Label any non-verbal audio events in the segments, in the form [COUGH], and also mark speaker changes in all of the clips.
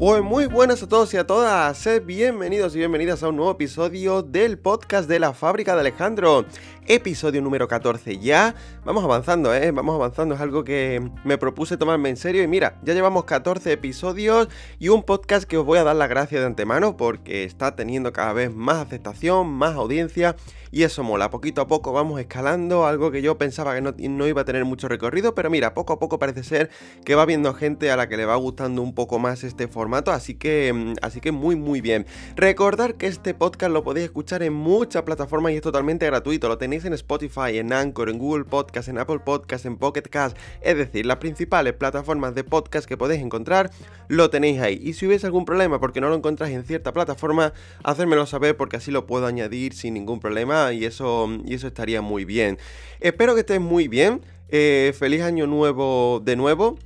Speaker 1: Pues muy buenas a todos y a todas, sed bienvenidos y bienvenidas a un nuevo episodio del podcast de la fábrica de Alejandro. Episodio número 14 ya. Vamos avanzando, ¿eh? Vamos avanzando. Es algo que me propuse tomarme en serio. Y mira, ya llevamos 14 episodios y un podcast que os voy a dar la gracia de antemano porque está teniendo cada vez más aceptación, más audiencia. Y eso mola, poquito a poco vamos escalando, algo que yo pensaba que no, no, iba a tener mucho recorrido, pero mira, poco a poco parece ser que va viendo gente a la que le va gustando un poco más este formato, así que, mm, así que muy muy bien. Recordar que este podcast lo podéis escuchar en muchas plataformas y es totalmente gratuito, lo tenéis en Spotify, en Anchor, en Google Podcast, en Apple Podcast, en Pocket Cast, es decir, las principales plataformas de podcast que podéis encontrar, lo tenéis ahí. Y si hubiese algún problema porque no lo encontráis en cierta plataforma, hacérmelo saber porque así lo puedo añadir sin ningún problema y eso, y eso estaría muy bien. Espero que estés muy bien. Eh, feliz año nuevo de nuevo.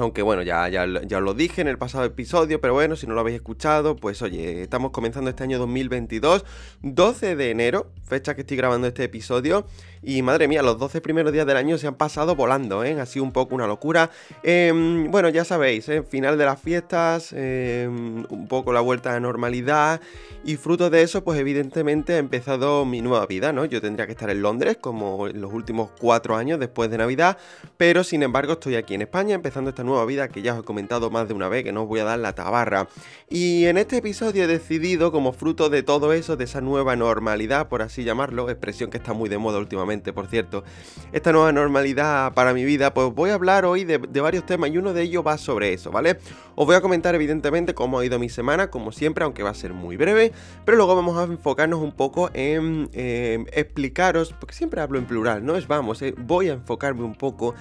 Speaker 1: Aunque bueno, ya, ya, ya, lo dije en el pasado episodio, pero bueno, si no lo habéis escuchado, pues oye, estamos comenzando este año 2022, 12 de enero, fecha que estoy grabando este episodio, y madre mía, los 12 primeros días del año se han pasado volando, ¿eh? Ha sido un poco una locura. Eh, bueno, ya sabéis, ¿eh? final de las fiestas, em, un poco la vuelta a la normalidad. Y fruto de eso, pues evidentemente ha empezado mi nueva vida, ¿no? Yo tendría que estar en Londres como en los últimos cuatro años después de Navidad. Pero sin embargo estoy aquí en España empezando esta nueva vida que ya os he comentado más de una vez, que no os voy a dar la tabarra. Y en este episodio he decidido, como fruto de todo eso, de esa nueva normalidad, por así llamarlo, expresión que está muy de moda últimamente por cierto, esta nueva normalidad para mi vida, pues voy a hablar hoy de, varios temas y uno de ellos va sobre eso, ¿vale? Os voy a comentar evidentemente cómo ha ido mi semana, como siempre, aunque va a ser muy breve, pero luego vamos a enfocarnos un poco en explicaros, porque siempre hablo en plural, no es vamos, eh, voy a enfocarme un poco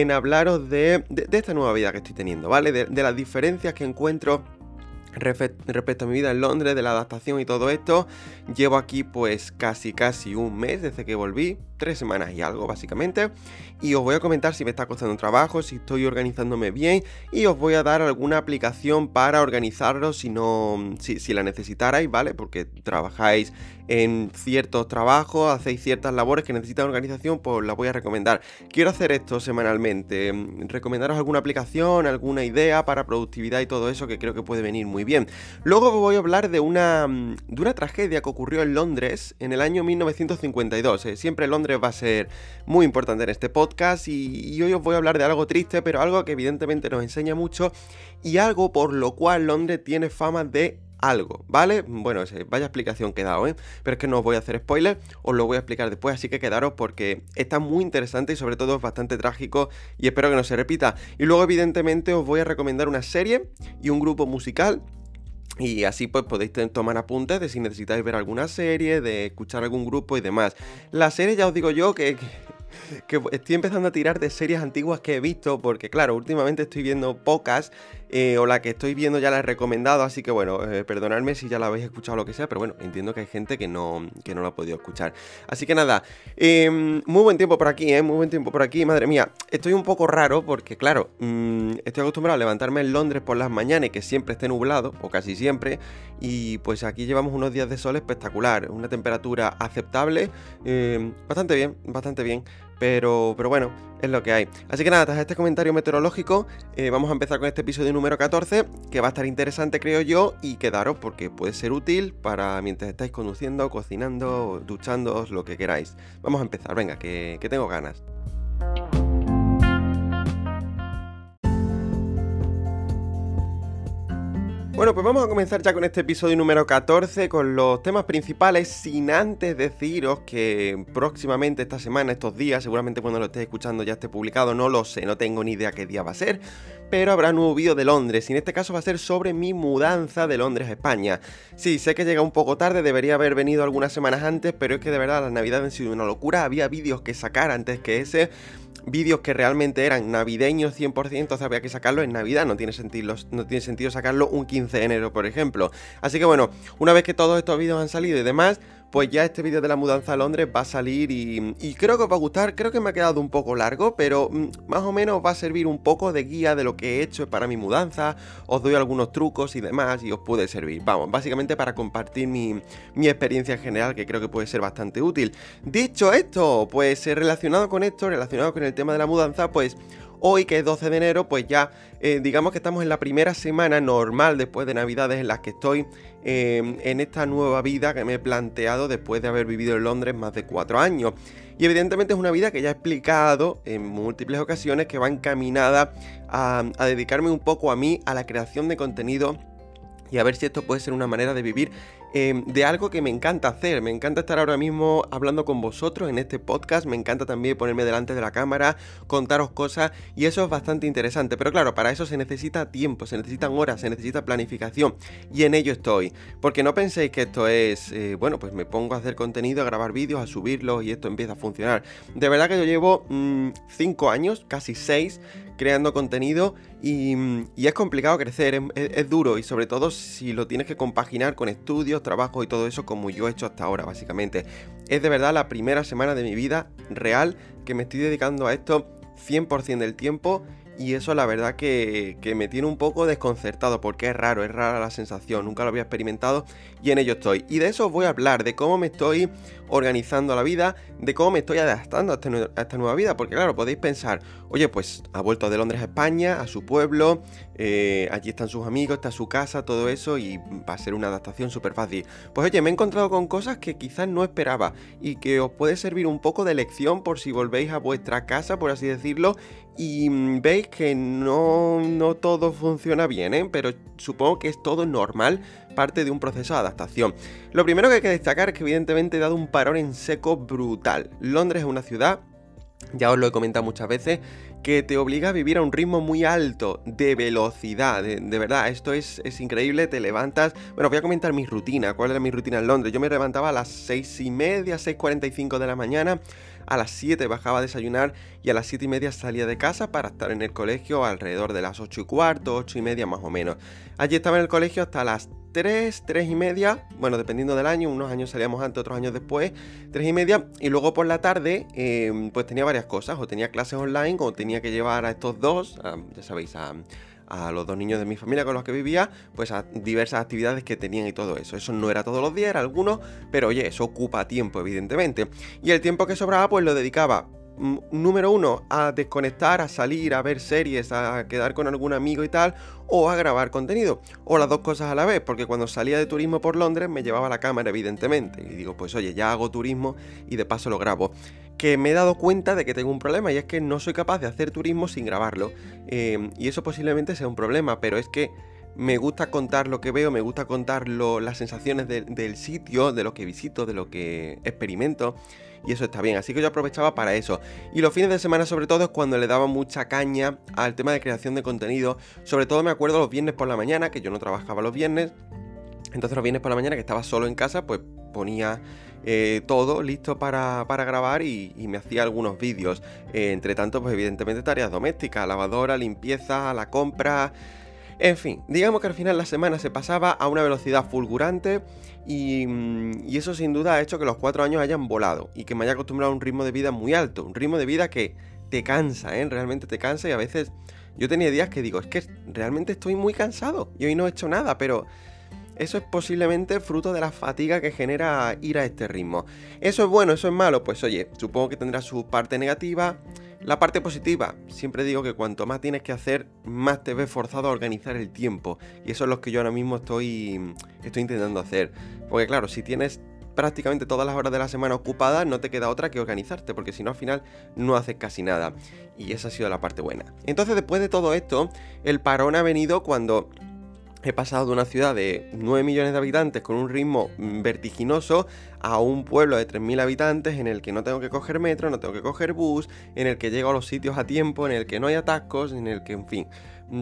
Speaker 1: en hablaros de, esta nueva vida que estoy teniendo, ¿vale? de las diferencias que encuentro respecto a mi vida en Londres, de la adaptación y todo esto. Llevo aquí pues casi casi un mes desde que volví, tres semanas y algo básicamente. Y os voy a comentar si me está costando trabajo, si estoy organizándome bien y os voy a dar alguna aplicación para organizarlo si no, si, si la necesitarais, ¿vale? Porque trabajáis en ciertos trabajos, hacéis ciertas labores que necesitan organización, pues la voy a recomendar. Quiero hacer esto semanalmente, recomendaros alguna aplicación, alguna idea para productividad y todo eso que creo que puede venir muy bien. Luego voy a hablar de una, de una tragedia que ocurrió en Londres en el año 1952. ¿eh? Siempre Londres va a ser muy importante en este podcast y, y hoy os voy a hablar de algo triste, pero algo que evidentemente nos enseña mucho y algo por lo cual Londres tiene fama de algo, ¿vale? Bueno, vaya explicación que he dado, ¿eh? Pero es que no os voy a hacer spoiler, os lo voy a explicar después, así que quedaros porque está muy interesante y sobre todo es bastante trágico y espero que no se repita. Y luego evidentemente os voy a recomendar una serie y un grupo musical y así pues podéis tomar apuntes de si necesitáis ver alguna serie, de escuchar algún grupo y demás. La serie ya os digo yo que, que estoy empezando a tirar de series antiguas que he visto, porque claro, últimamente estoy viendo pocas, eh, o la que estoy viendo ya la he recomendado, así que bueno, eh, perdonadme si ya la habéis escuchado o lo que sea, pero bueno, entiendo que hay gente que no, que no la ha podido escuchar. Así que nada, em, muy buen tiempo por aquí, ¿eh? Muy buen tiempo por aquí, madre mía. Estoy un poco raro porque, claro, mm, estoy acostumbrado a levantarme en Londres por las mañanas y que siempre esté nublado, o casi siempre, y pues aquí llevamos unos días de sol espectacular, una temperatura aceptable, em, bastante bien, bastante bien. Pero, pero bueno, es lo que hay. Así que nada, tras este comentario meteorológico, eh, vamos a empezar con este episodio número 14, que va a estar interesante, creo yo, y quedaros porque puede ser útil para mientras estáis conduciendo, cocinando, duchándoos, lo que queráis. Vamos a empezar, venga, que, que tengo ganas. Bueno, pues vamos a comenzar ya con este episodio número 14 con los temas principales, sin antes deciros que próximamente esta semana, estos días, seguramente cuando lo estéis escuchando ya esté publicado, no lo sé, no tengo ni idea qué día va a ser, pero habrá un nuevo vídeo de Londres y en este caso va a ser sobre mi mudanza de Londres a España. Sí, sé que llega un poco tarde, debería haber venido algunas semanas antes, pero es que de verdad las navidades han sido una locura, había vídeos que sacar antes que ese vídeos que realmente eran navideños 100%, entonces había que sacarlo en Navidad, no tiene, sentido, no tiene sentido sacarlo un 15 de enero, por ejemplo. Así que bueno, una vez que todos estos vídeos han salido y demás, pues ya este vídeo de la mudanza a Londres va a salir y, creo que os va a gustar, creo que me ha quedado un poco largo, pero mm, más o menos va a servir un poco de guía de lo que he hecho para mi mudanza, os doy algunos trucos y demás y os puede servir, vamos, básicamente para compartir mi, mi experiencia en general que creo que puede ser bastante útil. Dicho esto, pues relacionado con esto, relacionado con el tema de la mudanza, pues Hoy, que es 12 de enero, pues ya eh, digamos que estamos en la primera semana normal después de Navidades en la que estoy em, en esta nueva vida que me he planteado después de haber vivido en Londres más de 4 años. Y evidentemente es una vida que ya he explicado en múltiples ocasiones que va encaminada a dedicarme un poco a mí, a la creación de contenido y a ver si esto puede ser una manera de vivir Em, de algo que me encanta hacer. Me encanta estar ahora mismo hablando con vosotros en este podcast. Me encanta también ponerme delante de la cámara, contaros cosas y eso es bastante interesante. Pero claro, para eso se necesita tiempo, se necesitan horas, se necesita planificación y en ello estoy. Porque no penséis que esto es, eh, bueno, pues me pongo a hacer contenido, a grabar vídeos, a subirlos y esto empieza a funcionar. De verdad que yo llevo 5 mm, años, casi 6, creando contenido y, es complicado crecer, es, duro y sobre todo si lo tienes que compaginar con estudios, trabajo y todo eso como yo he hecho hasta ahora básicamente. Es de verdad la primera semana de mi vida real que me estoy dedicando a esto 100% del tiempo y eso la verdad que, me tiene un poco desconcertado porque es raro, es rara la sensación, nunca lo había experimentado y en ello estoy. Y de eso os voy a hablar, de cómo me estoy organizando la vida, de cómo me estoy adaptando a, este esta nueva vida, porque claro, podéis pensar, oye, pues ha vuelto de Londres a España, a su pueblo, eh, allí están sus amigos, está su casa, todo eso, y va a ser una adaptación súper fácil. Pues oye, me he encontrado con cosas que quizás no esperaba y que os puede servir un poco de lección por si volvéis a vuestra casa, por así decirlo, y mm, veis que no, no todo funciona bien, ¿eh? pero supongo que es todo normal, parte de un proceso de adaptación. Lo primero que hay que destacar es que evidentemente he dado un parón en seco brutal. Londres es una ciudad ya os lo he comentado muchas veces, que te obliga a vivir a un ritmo muy alto de velocidad. De, verdad, esto es, es, increíble. Te levantas. Bueno, voy a comentar mi rutina. ¿Cuál era mi rutina en Londres? Yo me levantaba a las 6 y media, 6.45 de la mañana. A las 7 bajaba a desayunar y a las 7 y media salía de casa para estar en el colegio alrededor de las 8 y cuarto, 8 y media más o menos. Allí estaba en el colegio hasta las 3, 3 y media, bueno, dependiendo del año, unos años salíamos antes, otros años después, 3 y media, y luego por la tarde, em, pues tenía varias cosas, o tenía clases online, o tenía que llevar a estos dos, ya sabéis, a, a los dos niños de mi familia con los que vivía, pues a diversas actividades que tenían y todo eso. Eso no era todos los días, era algunos, pero oye, eso ocupa tiempo, evidentemente. Y el tiempo que sobraba, pues lo dedicaba número uno, a desconectar, a salir, a ver series, a quedar con algún amigo y tal, o a grabar contenido, o las dos cosas a la vez, porque cuando salía de turismo por Londres me llevaba la cámara, evidentemente, y digo, pues oye, ya hago turismo y de paso lo grabo. Que me he dado cuenta de que tengo un problema y es que no soy capaz de hacer turismo sin grabarlo, em, y eso posiblemente sea un problema, pero es que me gusta contar lo que veo, me gusta contar las sensaciones del sitio, de lo que visito, de lo que experimento y eso está bien. Así que yo aprovechaba para eso. Y los fines de semana sobre todo es cuando le daba mucha caña al tema de creación de contenido. Sobre todo me acuerdo los viernes por la mañana, que yo no trabajaba los viernes. Entonces los viernes por la mañana que estaba solo en casa, pues ponía eh, todo listo para, grabar y, me hacía algunos vídeos. Eh, entre tanto, pues evidentemente tareas domésticas, lavadora, limpieza, la compra... En fin, digamos que al final la semana se pasaba a una velocidad fulgurante Mm, y, eso sin duda ha hecho que los cuatro años hayan volado y que me haya acostumbrado a un ritmo de vida muy alto, un ritmo de vida que te cansa, ¿eh? realmente te cansa y a veces yo tenía días que digo, es que realmente estoy muy cansado y hoy no he hecho nada, pero eso es posiblemente fruto de la fatiga que genera ir a este ritmo. ¿Eso es bueno? ¿Eso es malo? Pues oye, supongo que tendrá su parte negativa. La parte positiva, siempre digo que cuanto más tienes que hacer, más te ves forzado a organizar el tiempo. Y eso es lo que yo ahora mismo estoy, estoy intentando hacer. Porque claro, si tienes prácticamente todas las horas de la semana ocupadas, no te queda otra que organizarte, porque si no al final no haces casi nada. Y esa ha sido la parte buena. Entonces después de todo esto, el parón ha venido cuando he pasado de una ciudad de 9 millones de habitantes con un ritmo vertiginoso a un pueblo de 3.000 habitantes en el que no tengo que coger metro, no tengo que coger bus, en el que llego a los sitios a tiempo, en el que no hay atascos, en el que, en fin,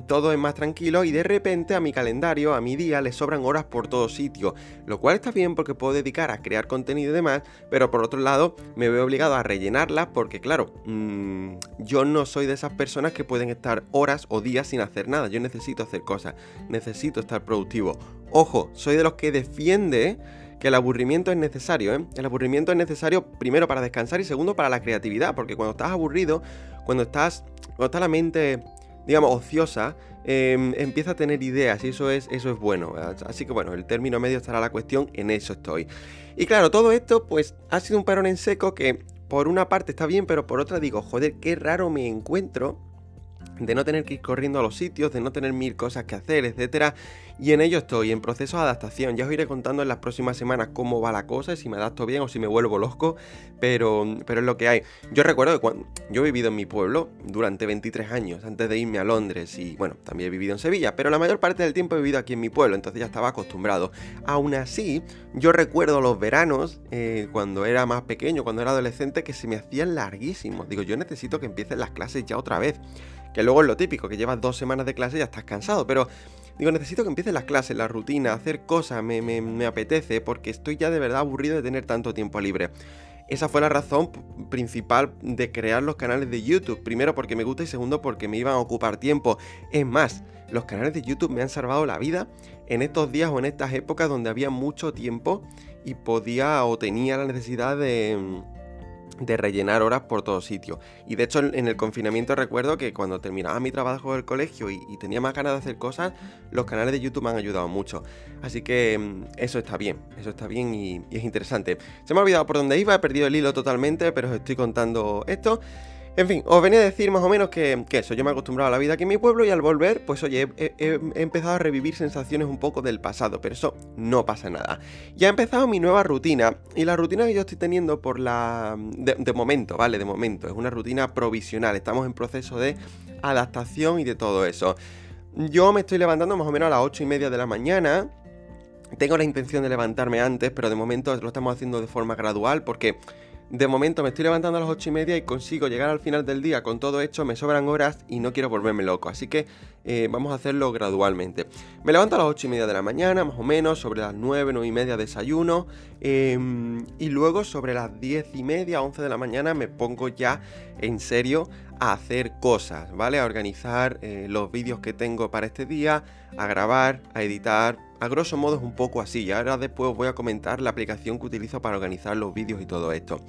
Speaker 1: todo es más tranquilo y de repente a mi calendario, a mi día, le sobran horas por todo sitio, lo cual está bien porque puedo dedicar a crear contenido y demás, pero por otro lado me veo obligado a rellenarlas porque claro, mm, yo no soy de esas personas que pueden estar horas o días sin hacer nada, yo necesito hacer cosas, necesito estar productivo. Ojo, soy de los que defiende que el aburrimiento es necesario, ¿eh? El aburrimiento es necesario primero para descansar y segundo para la creatividad, porque cuando estás aburrido, cuando estás, cuando está la mente digamos, ociosa, em, empieza a tener ideas y eso es, eso es bueno. Así que bueno, el término medio estará la cuestión, en eso estoy. Y claro, todo esto pues ha sido un parón en seco que por una parte está bien, pero por otra digo, joder, qué raro me encuentro de no tener que ir corriendo a los sitios, de no tener mil cosas que hacer, etcétera. Y en ello estoy, en proceso de adaptación. Ya os iré contando en las próximas semanas cómo va la cosa, si me adapto bien o si me vuelvo loco, pero, pero es lo que hay. Yo recuerdo que cuando yo he vivido en mi pueblo durante 23 años, antes de irme a Londres, y bueno, también he vivido en Sevilla, pero la mayor parte del tiempo he vivido aquí en mi pueblo, entonces ya estaba acostumbrado. Aún así, yo recuerdo los veranos, eh, cuando era más pequeño, cuando era adolescente, que se me hacían larguísimos. Digo, yo necesito que empiecen las clases ya otra vez. Que luego es lo típico, que llevas dos semanas de clase y ya estás cansado, pero digo, necesito que empiecen las clases, la rutina, hacer cosas, me, me, apetece, porque estoy ya de verdad aburrido de tener tanto tiempo libre. Esa fue la razón principal de crear los canales de YouTube. Primero porque me gusta y segundo porque me iban a ocupar tiempo. Es más, los canales de YouTube me han salvado la vida en estos días o en estas épocas donde había mucho tiempo y podía o tenía la necesidad de de rellenar horas por todo sitio. Y de hecho en el confinamiento recuerdo que cuando terminaba mi trabajo del colegio y, tenía más ganas de hacer cosas, los canales de YouTube me han ayudado mucho. Así que mm, eso está bien, eso está bien y, y es interesante. Se me ha olvidado por dónde iba, he perdido el hilo totalmente, pero os estoy contando esto. En fin, os venía a decir más o menos que, eso, yo me he acostumbrado a la vida aquí en mi pueblo y al volver, pues oye, he, empezado a revivir sensaciones un poco del pasado, pero eso no pasa nada. Ya he empezado mi nueva rutina y la rutina que yo estoy teniendo por la... De, momento, ¿vale? De momento, es una rutina provisional, estamos en proceso de adaptación y de todo eso. Yo me estoy levantando más o menos a las 8 y media de la mañana. Tengo la intención de levantarme antes, pero de momento lo estamos haciendo de forma gradual porque de momento me estoy levantando a las 8 y media y consigo llegar al final del día con todo hecho, me sobran horas y no quiero volverme loco, así que eh, vamos a hacerlo gradualmente. Me levanto a las 8 y media de la mañana, más o menos, sobre las 9, 9 y media desayuno, em, y luego sobre las 10 y media, 11 de la mañana me pongo ya en serio a hacer cosas, ¿vale? A organizar eh, los vídeos que tengo para este día, a grabar, a editar, a grosso modo es un poco así. Y ahora después os voy a comentar la aplicación que utilizo para organizar los vídeos y todo esto.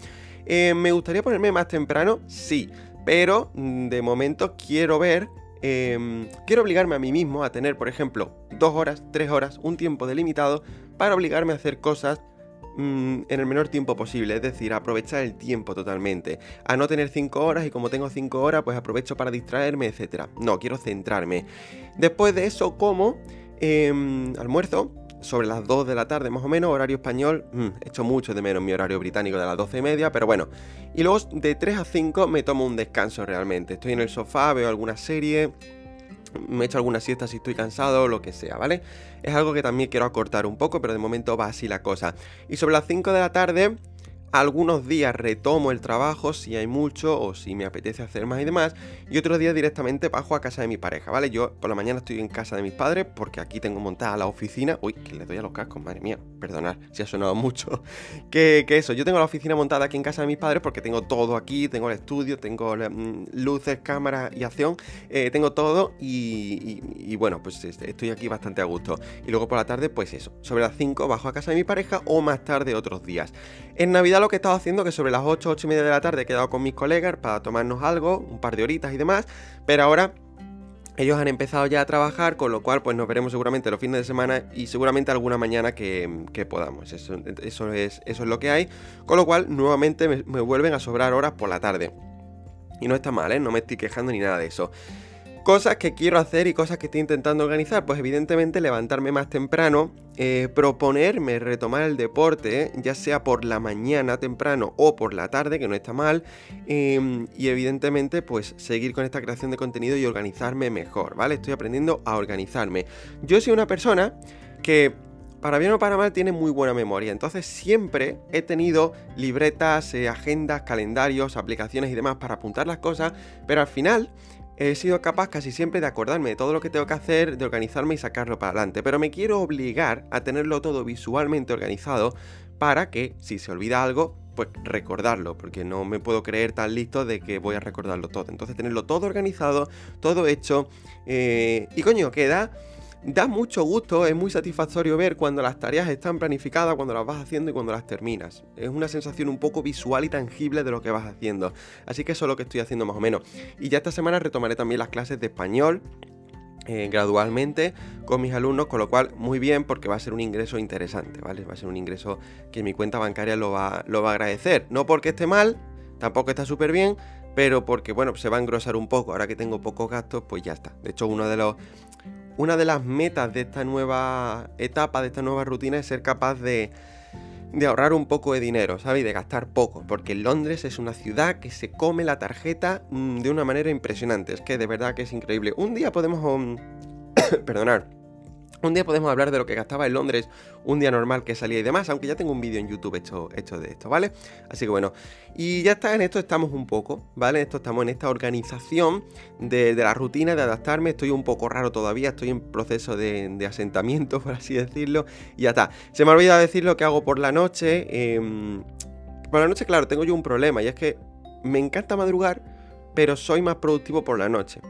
Speaker 1: Eh, ¿Me gustaría ponerme más temprano? Sí. Pero mm, de momento quiero ver em, quiero obligarme a mí mismo a tener, por ejemplo, dos horas, tres horas, un tiempo delimitado para obligarme a hacer cosas mm, en el menor tiempo posible, es decir, aprovechar el tiempo totalmente, a no tener cinco horas y como tengo cinco horas, pues aprovecho para distraerme, etc. No, quiero centrarme. Después de eso, como Em, almuerzo, sobre las 2 de la tarde más o menos, horario español, mm, hecho mucho de menos mi horario británico de las 12 y media, pero bueno. Y luego de 3 a 5 me tomo un descanso realmente. Estoy en el sofá, veo alguna serie, me echo alguna siesta si estoy cansado, lo que sea, ¿vale? Es algo que también quiero acortar un poco, pero de momento va así la cosa. Y sobre las 5 de la tarde algunos días retomo el trabajo si hay mucho o si me apetece hacer más y demás. Y otros días directamente bajo a casa de mi pareja, ¿vale? Yo por la mañana estoy en casa de mis padres porque aquí tengo montada la oficina. Uy, que le doy a los cascos, madre mía. Perdonad si ha sonado mucho. [LAUGHS] que, eso, yo tengo la oficina montada aquí en casa de mis padres porque tengo todo aquí. Tengo el estudio, tengo mm, luces, cámaras y acción. Eh, tengo todo y, bueno, pues estoy aquí bastante a gusto. Y luego por la tarde, pues eso. Sobre las 5 bajo a casa de mi pareja o más tarde otros días. En Navidad lo que he estado haciendo que sobre las 8, 8 y media de la tarde he quedado con mis colegas para tomarnos algo, un par de horitas y demás, pero ahora ellos han empezado ya a trabajar, con lo cual pues nos veremos seguramente los fines de semana y seguramente alguna mañana que, podamos. Eso, eso, es, eso es lo que hay. Con lo cual nuevamente me, me vuelven a sobrar horas por la tarde. Y no está mal, ¿eh? No me estoy quejando ni nada de eso. Cosas que quiero hacer y cosas que estoy intentando organizar, pues evidentemente levantarme más temprano, eh, proponerme retomar el deporte, ya sea por la mañana temprano o por la tarde, que no está mal, em, y evidentemente pues seguir con esta creación de contenido y organizarme mejor, ¿vale? Estoy aprendiendo a organizarme. Yo soy una persona que para bien o para mal tiene muy buena memoria. Entonces siempre he tenido libretas, eh, agendas, calendarios, aplicaciones y demás para apuntar las cosas, pero al final he sido capaz casi siempre de acordarme de todo lo que tengo que hacer, de organizarme y sacarlo para adelante, pero me quiero obligar a tenerlo todo visualmente organizado para que si se olvida algo, pues recordarlo, porque no me puedo creer tan listo de que voy a recordarlo todo. Entonces tenerlo todo organizado, todo hecho, eh, y coño, queda da mucho gusto, es muy satisfactorio ver cuando las tareas están planificadas, cuando las vas haciendo y cuando las terminas. Es una sensación un poco visual y tangible de lo que vas haciendo. Así que eso es lo que estoy haciendo más o menos. Y ya esta semana retomaré también las clases de español. Eh, gradualmente con mis alumnos, con lo cual muy bien porque va a ser un ingreso interesante, ¿vale? Va a ser un ingreso que mi cuenta bancaria lo va, lo va a agradecer. No porque esté mal, tampoco está súper bien, pero porque, bueno, se va a engrosar un poco. Ahora que tengo pocos gastos, pues ya está. De hecho, uno de los, una de las metas de esta nueva etapa, de esta nueva rutina, es ser capaz de, de ahorrar un poco de dinero, ¿sabes? De gastar poco. Porque Londres es una ciudad que se come la tarjeta mm, de una manera impresionante. Es que de verdad que es increíble. Un día podemos... Um, [COUGHS] perdonar un día podemos hablar de lo que gastaba en Londres un día normal que salía y demás, aunque ya tengo un vídeo en YouTube hecho, hecho de esto, ¿vale? Así que bueno, y ya está, en esto estamos un poco, ¿vale? esto estamos en esta organización de, la rutina, de adaptarme, estoy un poco raro todavía, estoy en proceso de, asentamiento, [LAUGHS] por así decirlo, y ya está. Se me ha olvidado decir lo que hago por la noche. Em, por la noche, claro, tengo yo un problema, y es que me encanta madrugar, pero soy más productivo por la noche.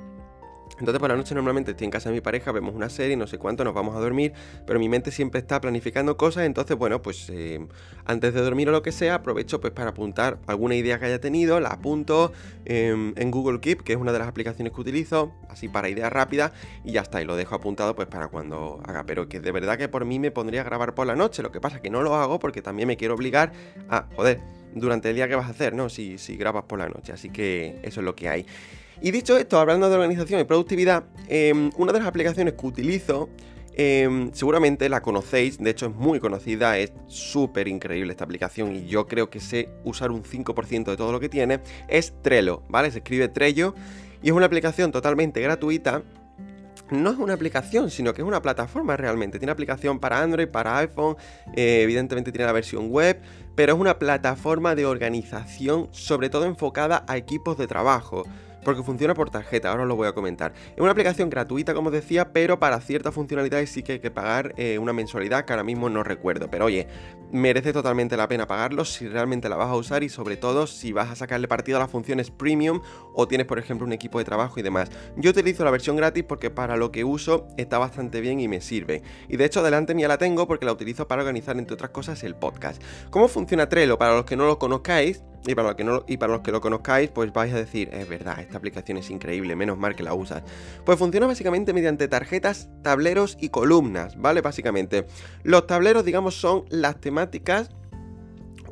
Speaker 1: Entonces por la noche normalmente estoy en casa de mi pareja, vemos una serie, no sé cuánto, nos vamos a dormir, pero mi mente siempre está planificando cosas, entonces bueno, pues eh, antes de dormir o lo que sea, aprovecho pues para apuntar alguna idea que haya tenido, la apunto em, en Google Keep, que es una de las aplicaciones que utilizo, así para ideas rápidas, y ya está, y lo dejo apuntado pues para cuando haga, pero que de verdad que por mí me pondría a grabar por la noche, lo que pasa es que no lo hago porque también me quiero obligar a, joder, durante el día que vas a hacer, ¿no? Si, si grabas por la noche, así que eso es lo que hay. Y dicho esto, hablando de organización y productividad, em, una de las aplicaciones que utilizo, em, seguramente la conocéis, de hecho es muy conocida, es súper increíble esta aplicación y yo creo que sé usar un 5% de todo lo que tiene, es Trello, ¿vale? Se escribe Trello y es una aplicación totalmente gratuita no es una aplicación, sino que es una plataforma realmente. Tiene aplicación para Android, para iPhone, eh, evidentemente tiene la versión web, pero es una plataforma de organización sobre todo enfocada a equipos de trabajo porque funciona por tarjeta, ahora os lo voy a comentar. Es una aplicación gratuita, como os decía, pero para ciertas funcionalidades sí que hay que pagar eh, una mensualidad que ahora mismo no recuerdo. Pero oye, merece totalmente la pena pagarlo si realmente la vas a usar y sobre todo si vas a sacarle partido a las funciones premium o tienes, por ejemplo, un equipo de trabajo y demás. Yo utilizo la versión gratis porque para lo que uso está bastante bien y me sirve. Y de hecho, delante mía la tengo porque la utilizo para organizar, entre otras cosas, el podcast. ¿Cómo funciona Trello? Para los que no lo conozcáis, y para, los que y para los que lo conozcáis, pues vais a decir, es verdad, esta aplicación es increíble, menos mal que la usas. Pues funciona básicamente mediante tarjetas, tableros y columnas, ¿vale? Básicamente. Los tableros, digamos, son las temáticas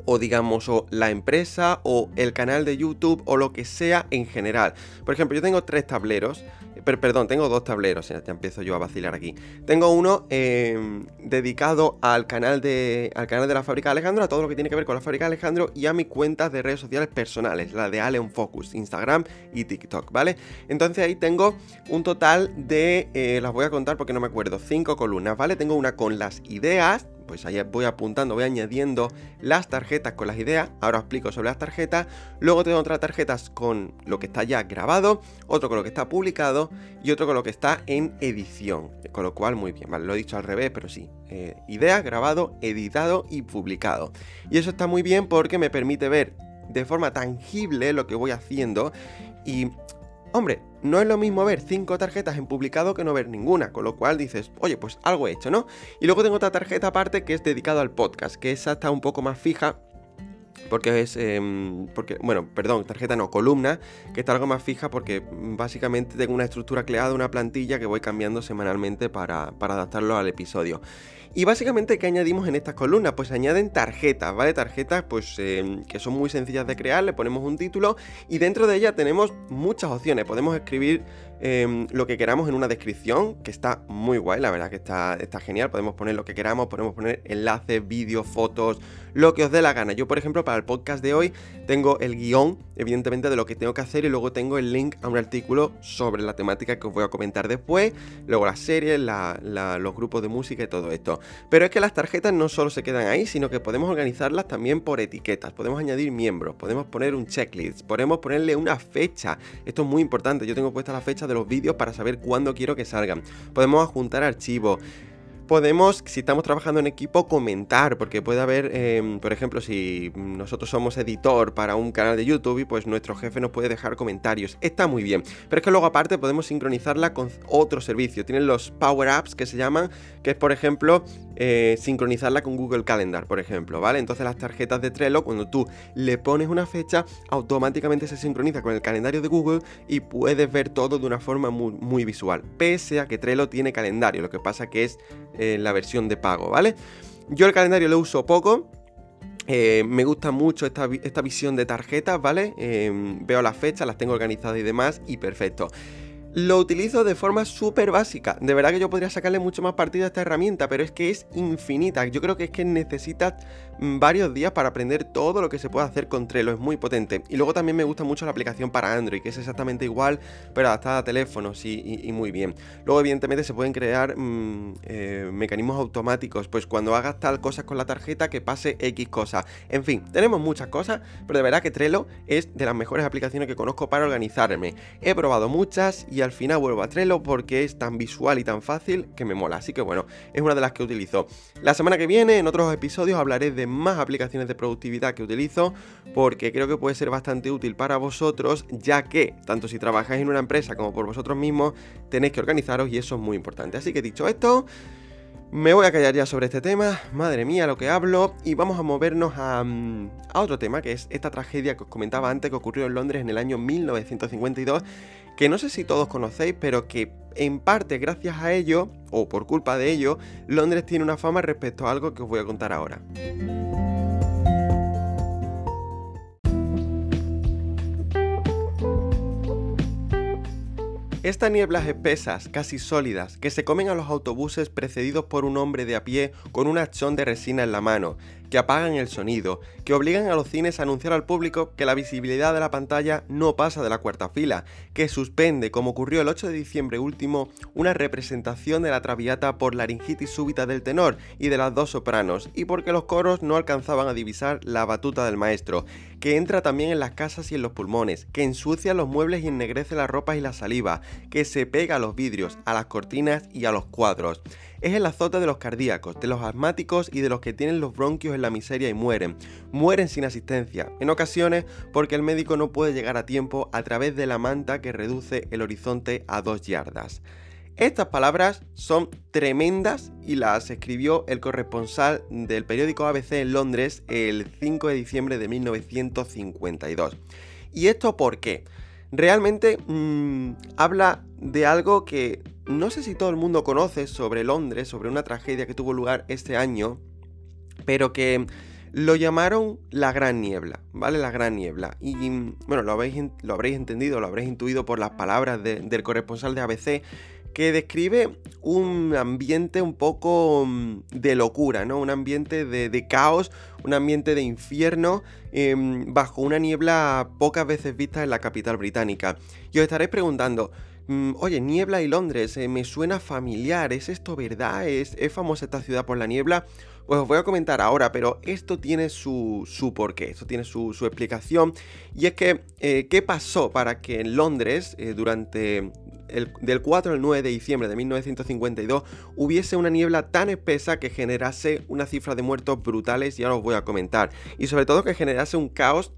Speaker 1: o digamos o la empresa o el canal de YouTube o lo que sea en general. Por ejemplo, yo tengo tres tableros perdón, tengo dos tableros, ya empiezo yo a vacilar aquí. Tengo uno em, dedicado al canal, de, al canal de la fábrica Alejandro, a todo lo que tiene que ver con la fábrica Alejandro y a mis cuentas de redes sociales personales, la de Allen Focus, Instagram y TikTok, ¿vale? Entonces ahí tengo un total de, eh, las voy a contar porque no me acuerdo, cinco columnas, ¿vale? Tengo una con las ideas, pues ahí voy apuntando, voy añadiendo las tarjetas con las ideas, ahora os explico sobre las tarjetas, luego tengo otras tarjetas con lo que está ya grabado, otro con lo que está publicado y otro con lo que está en edición, con lo cual muy bien, vale, lo he dicho al revés, pero sí, eh, idea, grabado, editado y publicado. Y eso está muy bien porque me permite ver de forma tangible lo que voy haciendo y Hombre, no es lo mismo ver cinco tarjetas en publicado que no ver ninguna, con lo cual dices, oye, pues algo he hecho, ¿no? Y luego tengo otra tarjeta aparte que es dedicada al podcast, que esa está un poco más fija, porque es, em, porque, bueno, perdón, tarjeta no, columna, que está algo más fija porque básicamente tengo una estructura creada, una plantilla que voy cambiando semanalmente para adaptarlo al episodio. Y básicamente, ¿qué añadimos en estas columnas? Pues añaden tarjetas, ¿vale? Tarjetas pues em, que son muy sencillas de crear, le ponemos un título y dentro de ella tenemos muchas opciones. Podemos escribir Em, lo que queramos en una descripción, que está muy guay, la verdad que está, está genial. Podemos poner lo que queramos, podemos poner enlaces, vídeos, fotos, lo que os dé la gana. Yo, por ejemplo, para el podcast de hoy tengo el guion, evidentemente, de lo que tengo que hacer y luego tengo el link a un artículo sobre la temática que os voy a comentar después, luego las series, los grupos de música y todo esto. Pero es que las tarjetas no solo se quedan ahí, sino que podemos organizarlas también por etiquetas, podemos añadir miembros, podemos poner un checklist, podemos ponerle una fecha. Esto es muy importante, yo tengo puesta la fecha de los vídeos para saber cuándo quiero que salgan. Podemos adjuntar archivos podemos, si estamos trabajando en equipo, comentar, porque puede haber, em, por ejemplo, si nosotros somos editor para un canal de YouTube y pues nuestro jefe nos puede dejar comentarios. Está muy bien, pero es que luego aparte podemos sincronizarla con otro servicio. Tienen los Power Apps que se llaman, que es por ejemplo eh, sincronizarla con Google Calendar, por ejemplo, ¿vale? Entonces las tarjetas de Trello, cuando tú le pones una fecha, automáticamente se sincroniza con el calendario de Google y puedes ver todo de una forma muy, visual. Pese a que Trello tiene calendario, lo que pasa que es la versión de pago, ¿vale? Yo el calendario lo uso poco, Eh, me gusta mucho esta, visión de tarjetas, ¿vale? veo las fechas, las tengo organizadas y demás, y perfecto. Lo utilizo de forma súper básica. De verdad que yo podría sacarle mucho más partido a esta herramienta, pero es que es infinita. Yo creo que es que necesitas mm, varios días para aprender todo lo que se puede hacer con Trello. Es muy potente. Y luego también me gusta mucho la aplicación para Android, que es exactamente igual, pero adaptada a teléfonos y, muy bien. Luego, evidentemente, se pueden crear mm, eh, mecanismos automáticos. Pues cuando hagas tal cosa con la tarjeta, que pase X cosa. En fin, tenemos muchas cosas, pero de verdad que Trello es de las mejores aplicaciones que conozco para organizarme. He probado muchas y al final vuelvo a Trello porque es tan visual y tan fácil que me mola. Así que bueno, es una de las que utilizo. La semana que viene, en otros episodios, hablaré de más aplicaciones de productividad que utilizo porque creo que puede ser bastante útil para vosotros, ya que tanto si trabajáis en una empresa como por vosotros mismos, tenéis que organizaros y eso es muy importante. Así que dicho esto... Me voy a callar ya sobre este tema, madre mía lo que hablo, y vamos a movernos a, mm, a, otro tema, que es esta tragedia que os comentaba antes que ocurrió en Londres en el año 1952 que no sé si todos conocéis, pero que en parte gracias a ello, o por culpa de ello, Londres tiene una fama respecto a algo que os voy a contar ahora. Estas nieblas espesas, casi sólidas, que se comen a los autobuses precedidos por un hombre de a pie con un hachón de resina en la mano, que apagan el sonido, que obligan a los cines a anunciar al público que la visibilidad de la pantalla no pasa de la cuarta fila, que suspende, como ocurrió el 8 de diciembre último, una representación de la Traviata por laringitis súbita del tenor y de las dos sopranos, y porque los coros no alcanzaban a divisar la batuta del maestro, que entra también en las casas y en los pulmones, que ensucia los muebles y ennegrece las ropas y la saliva, que se pega a los vidrios, a las cortinas y a los cuadros es el azote de los cardíacos, de los asmáticos y de los que tienen los bronquios en la miseria y mueren. Mueren sin asistencia, en ocasiones porque el médico no puede llegar a tiempo a través de la manta que reduce el horizonte a dos yardas. Estas palabras son tremendas y las escribió el corresponsal del periódico ABC en Londres el 5 de diciembre de 1952. ¿Y esto por qué? Realmente mm, habla de algo que no sé si todo el mundo conoce sobre Londres, sobre una tragedia que tuvo lugar este año, pero que lo llamaron la Gran Niebla, ¿vale? La Gran Niebla. Y bueno, lo habréis, lo habréis entendido, lo habréis intuido por las palabras del corresponsal de ABC, que describe un ambiente un poco mm, de locura, ¿no? Un ambiente de, caos, un ambiente de infierno, em, bajo una niebla pocas veces vista en la capital británica. Y os estaréis preguntando, oye, niebla y Londres, eh, me suena familiar, ¿es esto verdad? ¿Es, famosa esta ciudad por la niebla? Pues os voy a comentar ahora, pero esto tiene su, su porqué, esto tiene su, explicación. Y es que, eh, ¿qué pasó para que en Londres, eh, durante el, del 4 al 9 de diciembre de 1952, hubiese una niebla tan espesa que generase una cifra de muertos brutales? Ya os voy a comentar. Y sobre todo que generase un caos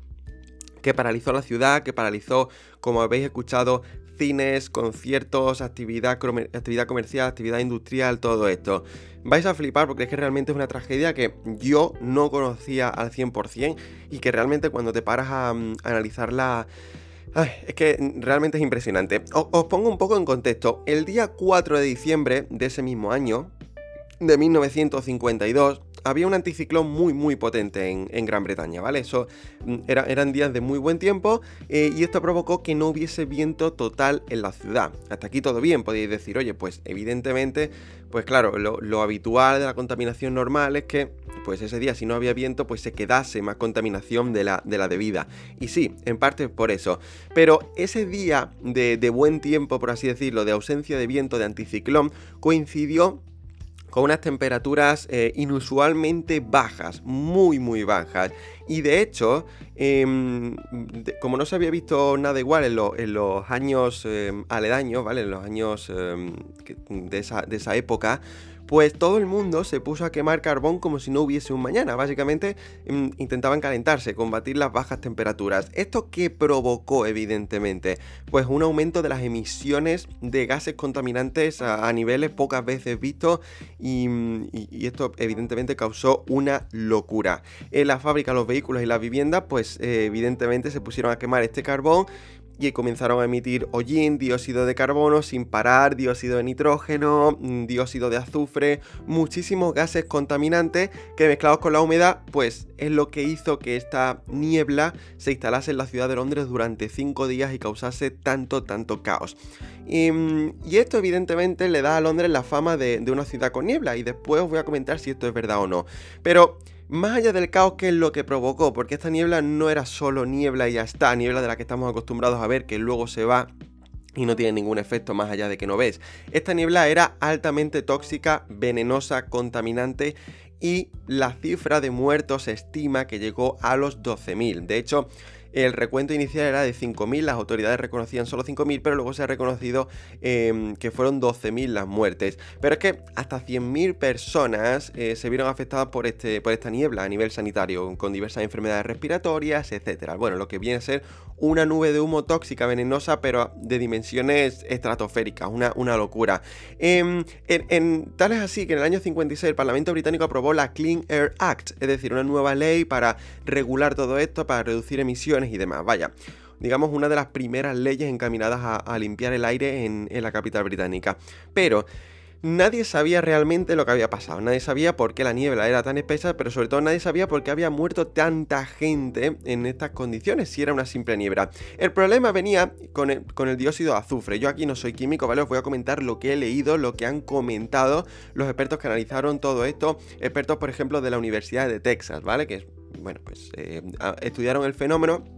Speaker 1: que paralizó la ciudad, que paralizó, como habéis escuchado, cines, conciertos, actividad, actividad comercial, actividad industrial, todo esto. Vais a flipar porque es que realmente es una tragedia que yo no conocía al 100% y que realmente cuando te paras a, mm, analizarla... es que realmente es impresionante. os pongo un poco en contexto. El día 4 de diciembre de ese mismo año, de 1952, había un anticiclón muy muy potente en, Gran Bretaña, ¿vale? Eso mm, eran días de muy buen tiempo eh, y esto provocó que no hubiese viento total en la ciudad. Hasta aquí todo bien, podéis decir, oye, pues evidentemente, pues claro, lo, habitual de la contaminación normal es que, pues ese día si no había viento, pues se quedase más contaminación de la, de la debida. Y sí, en parte por eso. Pero ese día de buen tiempo, por así decirlo, de ausencia de viento, de anticiclón, coincidió con unas temperaturas eh, inusualmente bajas, muy muy bajas. Y de hecho, em, como no se había visto nada igual en, los años em, aledaños, ¿vale? En los años em, de, esa, de esa época, pues todo el mundo se puso a quemar carbón como si no hubiese un mañana. Básicamente mm, intentaban calentarse, combatir las bajas temperaturas. ¿Esto qué provocó, evidentemente? Pues un aumento de las emisiones de gases contaminantes a, niveles pocas veces vistos mm, y, esto evidentemente causó una locura. En la fábrica, los vehículos y las viviendas, pues eh, evidentemente se pusieron a quemar este carbón y comenzaron a emitir hollín, dióxido de carbono sin parar, dióxido de nitrógeno, mm, dióxido de azufre, muchísimos gases contaminantes que mezclados con la humedad, pues es lo que hizo que esta niebla se instalase en la ciudad de Londres durante 5 días y causase tanto, tanto caos. Mm, y, esto evidentemente le da a Londres la fama de, de una ciudad con niebla y después os voy a comentar si esto es verdad o no. Pero más allá del caos, ¿qué es lo que provocó? Porque esta niebla no era solo niebla y ya está, niebla de la que estamos acostumbrados a ver que luego se va y no tiene ningún efecto más allá de que no ves. Esta niebla era altamente tóxica, venenosa, contaminante y la cifra de muertos se estima que llegó a los 12.000. De hecho, el recuento inicial era de 5.000, las autoridades reconocían solo 5.000, pero luego se ha reconocido em, que fueron 12.000 las muertes. Pero es que hasta 100.000 personas eh, se vieron afectadas por, este, por esta niebla a nivel sanitario, con diversas enfermedades respiratorias, etc. Bueno, lo que viene a ser una nube de humo tóxica, venenosa, pero de dimensiones estratosféricas, una, una locura. Em, en, tal es así que en el año 56 el Parlamento británico aprobó la Clean Air Act, es decir, una nueva ley para regular todo esto, para reducir emisiones y demás. Vaya, digamos una de las primeras leyes encaminadas a, limpiar el aire en, la capital británica. Pero nadie sabía realmente lo que había pasado. Nadie sabía por qué la niebla era tan espesa, pero sobre todo nadie sabía por qué había muerto tanta gente en estas condiciones, si era una simple niebla. El problema venía con el, dióxido de azufre. Yo aquí no soy químico, ¿vale? Os voy a comentar lo que he leído, lo que han comentado los expertos que analizaron todo esto. Expertos, por ejemplo, de la Universidad de Texas, ¿vale? Que, bueno, pues eh, estudiaron el fenómeno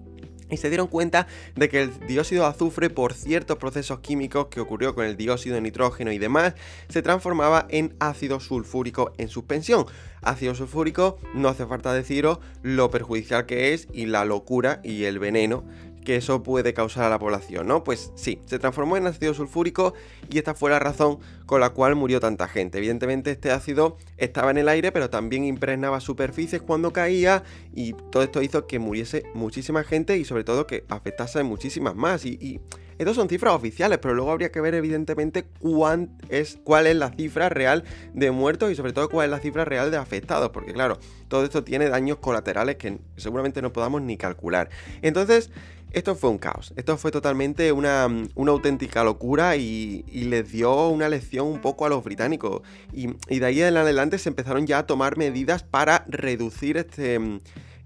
Speaker 1: y se dieron cuenta de que el dióxido de azufre por ciertos procesos químicos que ocurrió con el dióxido de nitrógeno y demás se transformaba en ácido sulfúrico en suspensión. Ácido sulfúrico no hace falta deciros lo perjudicial que es y la locura y el veneno que eso puede causar a la población, ¿no? Pues sí, se transformó en ácido sulfúrico y esta fue la razón con la cual murió tanta gente. Evidentemente este ácido estaba en el aire, pero también impregnaba superficies cuando caía y todo esto hizo que muriese muchísima gente y sobre todo que afectase a muchísimas más. Y, y estos son cifras oficiales, pero luego habría que ver evidentemente cuál es, cuál es la cifra real de muertos y sobre todo cuál es la cifra real de afectados, porque claro, todo esto tiene daños colaterales que seguramente no podamos ni calcular. Entonces, esto fue un caos, esto fue totalmente una, auténtica locura y, les dio una lección un poco a los británicos. Y, de ahí en adelante se empezaron ya a tomar medidas para reducir este,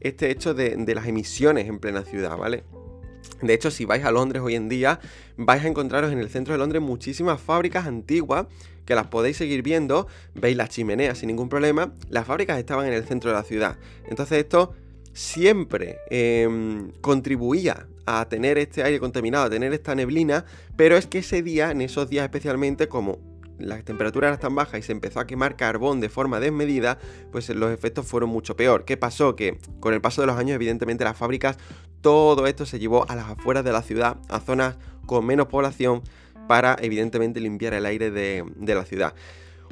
Speaker 1: este hecho de, las emisiones en plena ciudad, ¿vale? De hecho, si vais a Londres hoy en día, vais a encontraros en el centro de Londres muchísimas fábricas antiguas que las podéis seguir viendo, veis las chimeneas sin ningún problema, las fábricas estaban en el centro de la ciudad. Entonces esto siempre em, contribuía a tener este aire contaminado, a tener esta neblina, pero es que ese día, en esos días especialmente, como las temperaturas eran tan bajas y se empezó a quemar carbón de forma desmedida, pues los efectos fueron mucho peor. ¿Qué pasó? Que con el paso de los años, evidentemente, las fábricas, todo esto se llevó a las afueras de la ciudad, a zonas con menos población, para evidentemente limpiar el aire de, de la ciudad.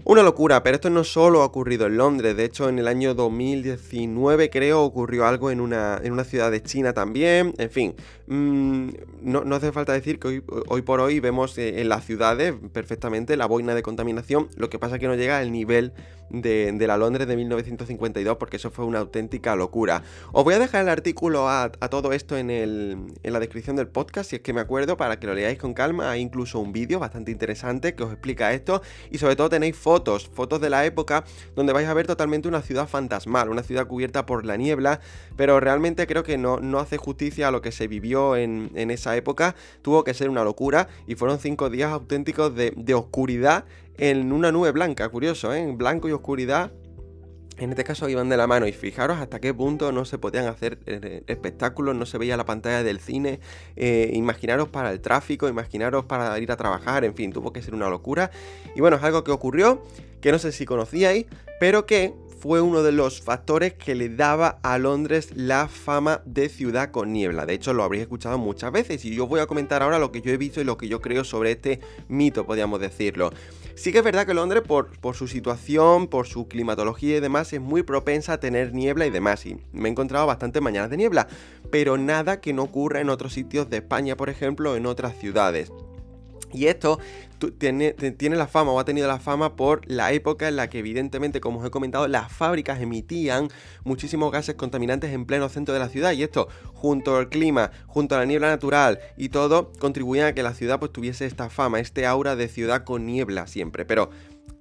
Speaker 1: Una locura, pero esto no solo ha ocurrido en Londres, de hecho en el año 2019 creo ocurrió algo en una, en una ciudad de China también, en fin, mm, no, hace falta decir que hoy, por hoy vemos eh, en las ciudades perfectamente la boina de contaminación, lo que pasa es que no llega al nivel de, la Londres de 1952 porque eso fue una auténtica locura. Os voy a dejar el artículo a, todo esto en, el, en la descripción del podcast si es que me acuerdo para que lo leáis con calma, hay incluso un vídeo bastante interesante que os explica esto y sobre todo tenéis fotos, fotos de la época donde vais a ver totalmente una ciudad fantasmal, una ciudad cubierta por la niebla, pero realmente creo que no, no hace justicia a lo que se vivió en, esa época, tuvo que ser una locura y fueron cinco días auténticos de, de oscuridad en una nube blanca, curioso, ¿eh? En blanco y oscuridad en este caso iban de la mano y fijaros hasta qué punto no se podían hacer eh, espectáculos, no se veía la pantalla del cine, eh, imaginaros para el tráfico, imaginaros para ir a trabajar, en fin, tuvo que ser una locura. Y bueno, es algo que ocurrió, que no sé si conocíais, pero que fue uno de los factores que le daba a Londres la fama de ciudad con niebla. De hecho, lo habréis escuchado muchas veces y yo voy a comentar ahora lo que yo he visto y lo que yo creo sobre este mito, podríamos decirlo. Sí que es verdad que Londres, por, su situación, por su climatología y demás, es muy propensa a tener niebla y demás. Y me he encontrado bastantes mañanas de niebla, pero nada que no ocurra en otros sitios de España, por ejemplo, en otras ciudades. Y esto tiene, tiene la fama o ha tenido la fama por la época en la que evidentemente, como os he comentado, las fábricas emitían muchísimos gases contaminantes en pleno centro de la ciudad y esto, junto al clima, junto a la niebla natural y todo, contribuían a que la ciudad pues tuviese esta fama, este aura de ciudad con niebla siempre. Pero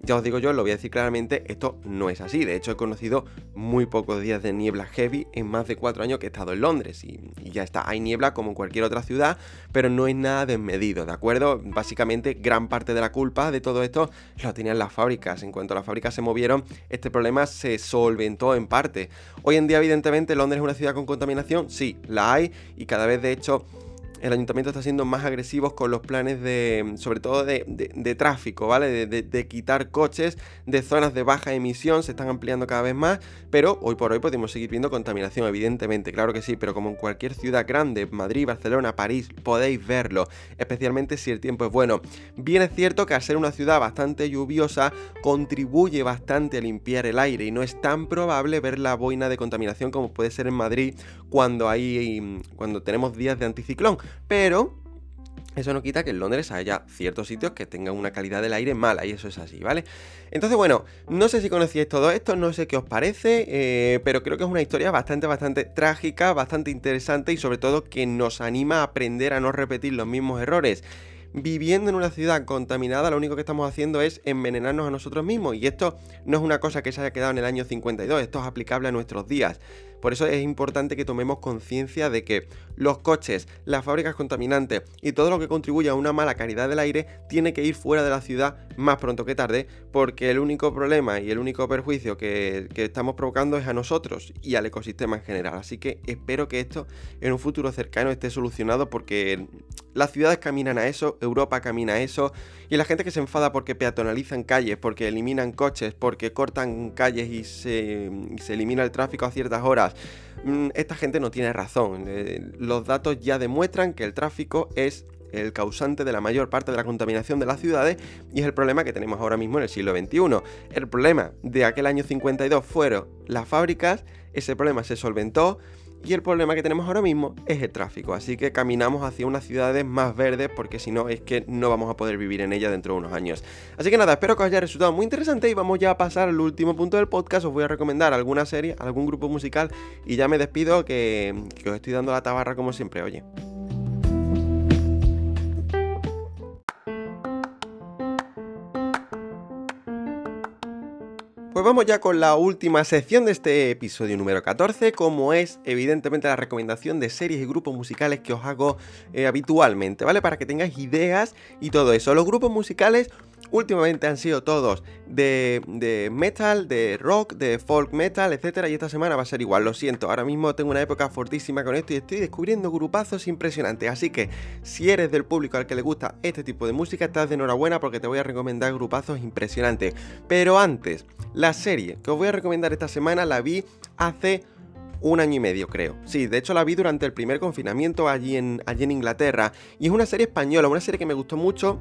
Speaker 1: ya os digo yo, lo voy a decir claramente, esto no es así. De hecho, he conocido muy pocos días de niebla heavy en más de cuatro años que he estado en Londres. Y, ya está, hay niebla como en cualquier otra ciudad, pero no es nada desmedido, ¿de acuerdo? Básicamente, gran parte de la culpa de todo esto lo tenían las fábricas. En cuanto las fábricas se movieron, este problema se solventó en parte. Hoy en día, evidentemente, Londres es una ciudad con contaminación, sí, la hay, y cada vez de hecho el ayuntamiento está siendo más agresivos con los planes de, sobre todo de, tráfico, ¿vale? De, quitar coches de zonas de baja emisión, se están ampliando cada vez más, pero hoy por hoy podemos seguir viendo contaminación, evidentemente, claro que sí, pero como en cualquier ciudad grande, Madrid, Barcelona, París, podéis verlo, especialmente si el tiempo es bueno. Bien es cierto que al ser una ciudad bastante lluviosa, contribuye bastante a limpiar el aire y no es tan probable ver la boina de contaminación como puede ser en Madrid cuando hay cuando tenemos días de anticiclón pero eso no quita que en Londres haya ciertos sitios que tengan una calidad del aire mala y eso es así, ¿vale? Entonces, bueno, no sé si conocíais todo esto, no sé qué os parece, eh, pero creo que es una historia bastante, bastante trágica, bastante interesante y sobre todo que nos anima a aprender a no repetir los mismos errores viviendo en una ciudad contaminada, lo único que estamos haciendo es envenenarnos a nosotros mismos. Y esto no es una cosa que se haya quedado en el año 52, esto es aplicable a nuestros días. Por eso es importante que tomemos conciencia de que los coches, las fábricas contaminantes y todo lo que contribuye a una mala calidad del aire tiene que ir fuera de la ciudad más pronto que tarde, porque el único problema y el único perjuicio que, estamos provocando es a nosotros y al ecosistema en general. Así que espero que esto en un futuro cercano esté solucionado porque las ciudades caminan a eso, Europa camina a eso, y la gente que se enfada porque peatonalizan calles, porque eliminan coches, porque cortan calles y se, y se elimina el tráfico a ciertas horas, Mm, esta gente no tiene razón. Eh, los datos ya demuestran que el tráfico es el causante de la mayor parte de la contaminación de las ciudades y es el problema que tenemos ahora mismo en el siglo XXI. El problema de aquel año 52 fueron las fábricas, ese problema se solventó, y el problema que tenemos ahora mismo es el tráfico, así que caminamos hacia unas ciudades más verdes porque si no es que no vamos a poder vivir en ella dentro de unos años. Así que nada, espero que os haya resultado muy interesante y vamos ya a pasar al último punto del podcast. Os voy a recomendar alguna serie, algún grupo musical y ya me despido que, que os estoy dando la tabarra como siempre, oye. Pues vamos ya con la última sección de este episodio número 14, como es evidentemente la recomendación de series y grupos musicales que os hago eh, habitualmente, ¿vale? Para que tengáis ideas y todo eso. Los grupos musicales últimamente han sido todos de, metal, de rock, de folk metal, etcétera, y esta semana va a ser igual, lo siento, ahora mismo tengo una época fortísima con esto y estoy descubriendo grupazos impresionantes, así que si eres del público al que le gusta este tipo de música, estás de enhorabuena porque te voy a recomendar grupazos impresionantes. Pero antes, la serie que os voy a recomendar esta semana la vi hace un año y medio, creo. Sí, de hecho la vi durante el primer confinamiento allí en, allí en Inglaterra. Y es una serie española, una serie que me gustó mucho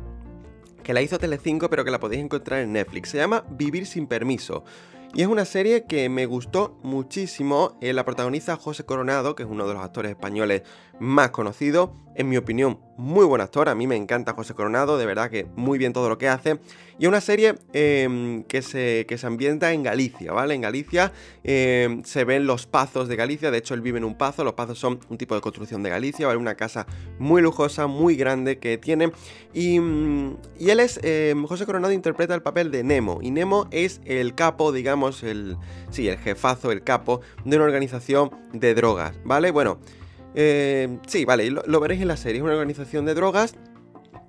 Speaker 1: que la hizo Telecinco pero que la podéis encontrar en Netflix. Se llama Vivir sin permiso. Y es una serie que me gustó muchísimo. Eh, la protagoniza José Coronado, que es uno de los actores españoles más conocidos. En mi opinión, muy buen actor. A mí me encanta José Coronado, de verdad que muy bien todo lo que hace. Y es una serie em, que, se, que, se, ambienta en Galicia, ¿vale? En Galicia em, se ven los pazos de Galicia. De hecho, él vive en un pazo. Los pazos son un tipo de construcción de Galicia, ¿vale? Una casa muy lujosa, muy grande que tiene. Y, mm, y él es. Em, José Coronado interpreta el papel de Nemo. Y Nemo es el capo, digamos, el. Sí, el jefazo, el capo de una organización de drogas, ¿vale? Bueno. Eh, sí, vale, lo, veréis en la serie. Es una organización de drogas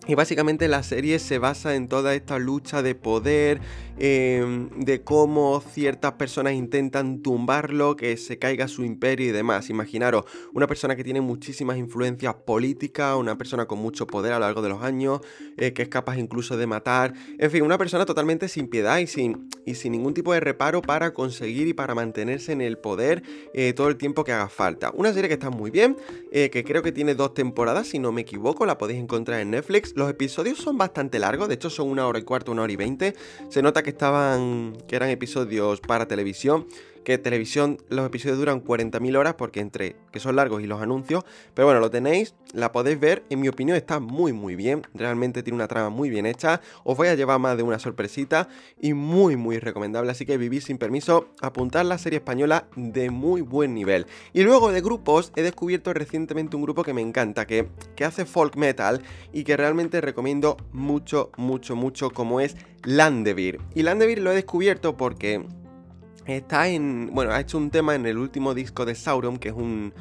Speaker 1: y básicamente la serie se basa en toda esta lucha de poder, Em, de cómo ciertas personas intentan tumbarlo, que se caiga su imperio y demás. Imaginaros, una persona que tiene muchísimas influencias políticas, una persona con mucho poder a lo largo de los años, eh, que es capaz incluso de matar, en fin, una persona totalmente sin piedad y sin, y sin ningún tipo de reparo para conseguir y para mantenerse en el poder eh, todo el tiempo que haga falta. Una serie que está muy bien, eh, que creo que tiene dos temporadas, si no me equivoco, la podéis encontrar en Netflix. Los episodios son bastante largos, de hecho son una hora y cuarto, una hora y veinte. Se nota que estaban, que eran episodios para televisión. Que televisión los episodios duran 40.000 horas porque entre que son largos y los anuncios, pero bueno, lo tenéis, la podéis ver, en mi opinión está muy muy bien, realmente tiene una trama muy bien hecha, os voy a llevar más de una sorpresita y muy muy recomendable, así que vivir sin permiso, apuntar la serie española de muy buen nivel. Y luego de grupos he descubierto recientemente un grupo que me encanta, que, que hace folk metal y que realmente recomiendo mucho, mucho, mucho, como es Landevir. Y Landevir lo he descubierto porque está en, bueno, ha hecho un tema en el último disco de Sauron, que es un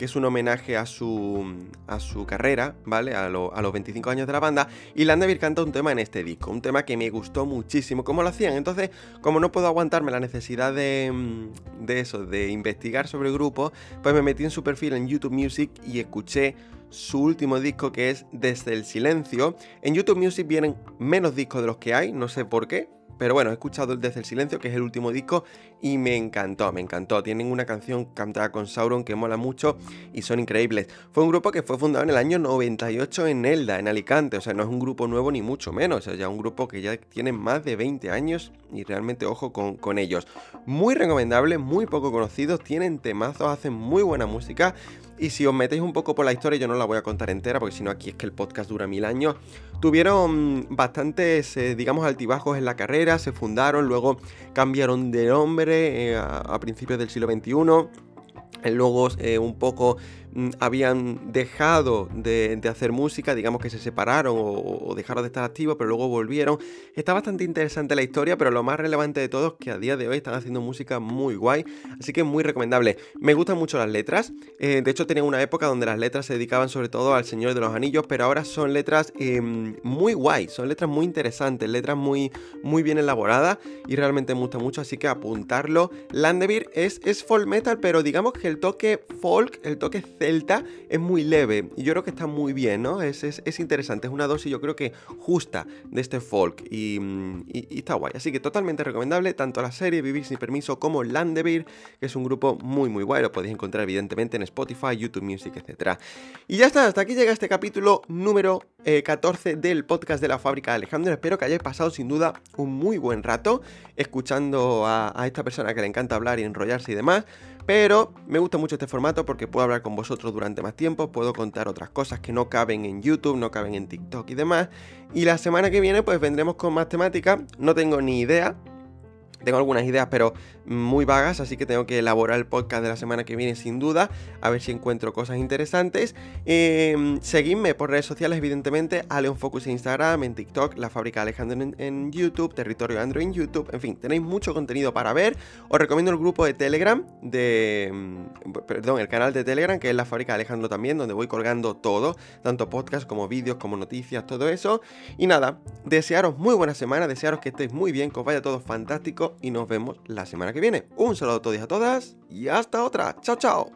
Speaker 1: que es un homenaje a su, a su carrera, ¿vale? A, los 25 años de la banda. Y Landevir canta un tema en este disco, un tema que me gustó muchísimo, cómo lo hacían. Entonces, como no puedo aguantarme la necesidad de, de eso, de investigar sobre el grupo, pues me metí en su perfil en YouTube Music y escuché su último disco que es Desde el Silencio. En YouTube Music vienen menos discos de los que hay, no sé por qué, pero bueno, he escuchado el Desde el Silencio, que es el último disco, y me encantó, me encantó. Tienen una canción cantada con Sauron que mola mucho y son increíbles. Fue un grupo que fue fundado en el año 98 en Elda, en Alicante. O sea, no es un grupo nuevo ni mucho menos. O sea, ya un grupo que ya tiene más de 20 años y realmente ojo con, con ellos. Muy recomendable, muy poco conocidos, tienen temazos, hacen muy buena música. Y si os metéis un poco por la historia, yo no la voy a contar entera, porque si no aquí es que el podcast dura mil años. Tuvieron bastantes, eh, digamos, altibajos en la carrera, se fundaron, luego cambiaron de nombre eh, a, principios del siglo XXI. Luego eh, un poco habían dejado de, hacer música, digamos que se separaron o, dejaron de estar activos, pero luego volvieron. Está bastante interesante la historia, pero lo más relevante de todo es que a día de hoy están haciendo música muy guay, así que muy recomendable. Me gustan mucho las letras, eh, de hecho tenían una época donde las letras se dedicaban sobre todo al Señor de los Anillos, pero ahora son letras em, muy guay, son letras muy interesantes, letras muy, muy bien elaboradas y realmente me gusta mucho, así que apuntarlo. Landevir es, es folk metal, pero digamos que el toque folk, el toque celta es muy leve y yo creo que está muy bien, ¿no? Es, es, interesante, es una dosis yo creo que justa de este folk y, está guay. Así que totalmente recomendable tanto la serie Vivir sin permiso como Landevir, que es un grupo muy muy guay, lo podéis encontrar evidentemente en Spotify, YouTube Music, etc. Y ya está, hasta aquí llega este capítulo número 14 eh, del podcast de la fábrica de Alejandro. Espero que hayáis pasado sin duda un muy buen rato escuchando a esta persona que le encanta hablar y enrollarse y demás. Pero me gusta mucho este formato porque puedo hablar con vosotros durante más tiempo, puedo contar otras cosas que no caben en YouTube, no caben en TikTok y demás. Y la semana que viene pues vendremos con más temática, no tengo ni idea, tengo algunas ideas, pero muy vagas, así que tengo que elaborar el podcast de la semana que viene sin duda, a ver si encuentro cosas interesantes. Eh, seguidme por redes sociales, evidentemente, a Focus en Instagram, en TikTok, La Fábrica Alejandro en, YouTube, Territorio Android en YouTube, en fin, tenéis mucho contenido para ver. Os recomiendo el grupo de Telegram, de, mm, perdón, el canal de Telegram, que es La Fábrica Alejandro también, donde voy colgando todo, tanto podcast como vídeos, como noticias, todo eso. Y nada, desearos muy buena semana, desearos que estéis muy bien, que os vaya todo fantástico y nos vemos la semana viene. Un saludo a todos y a todas y hasta otra. Chao, chao.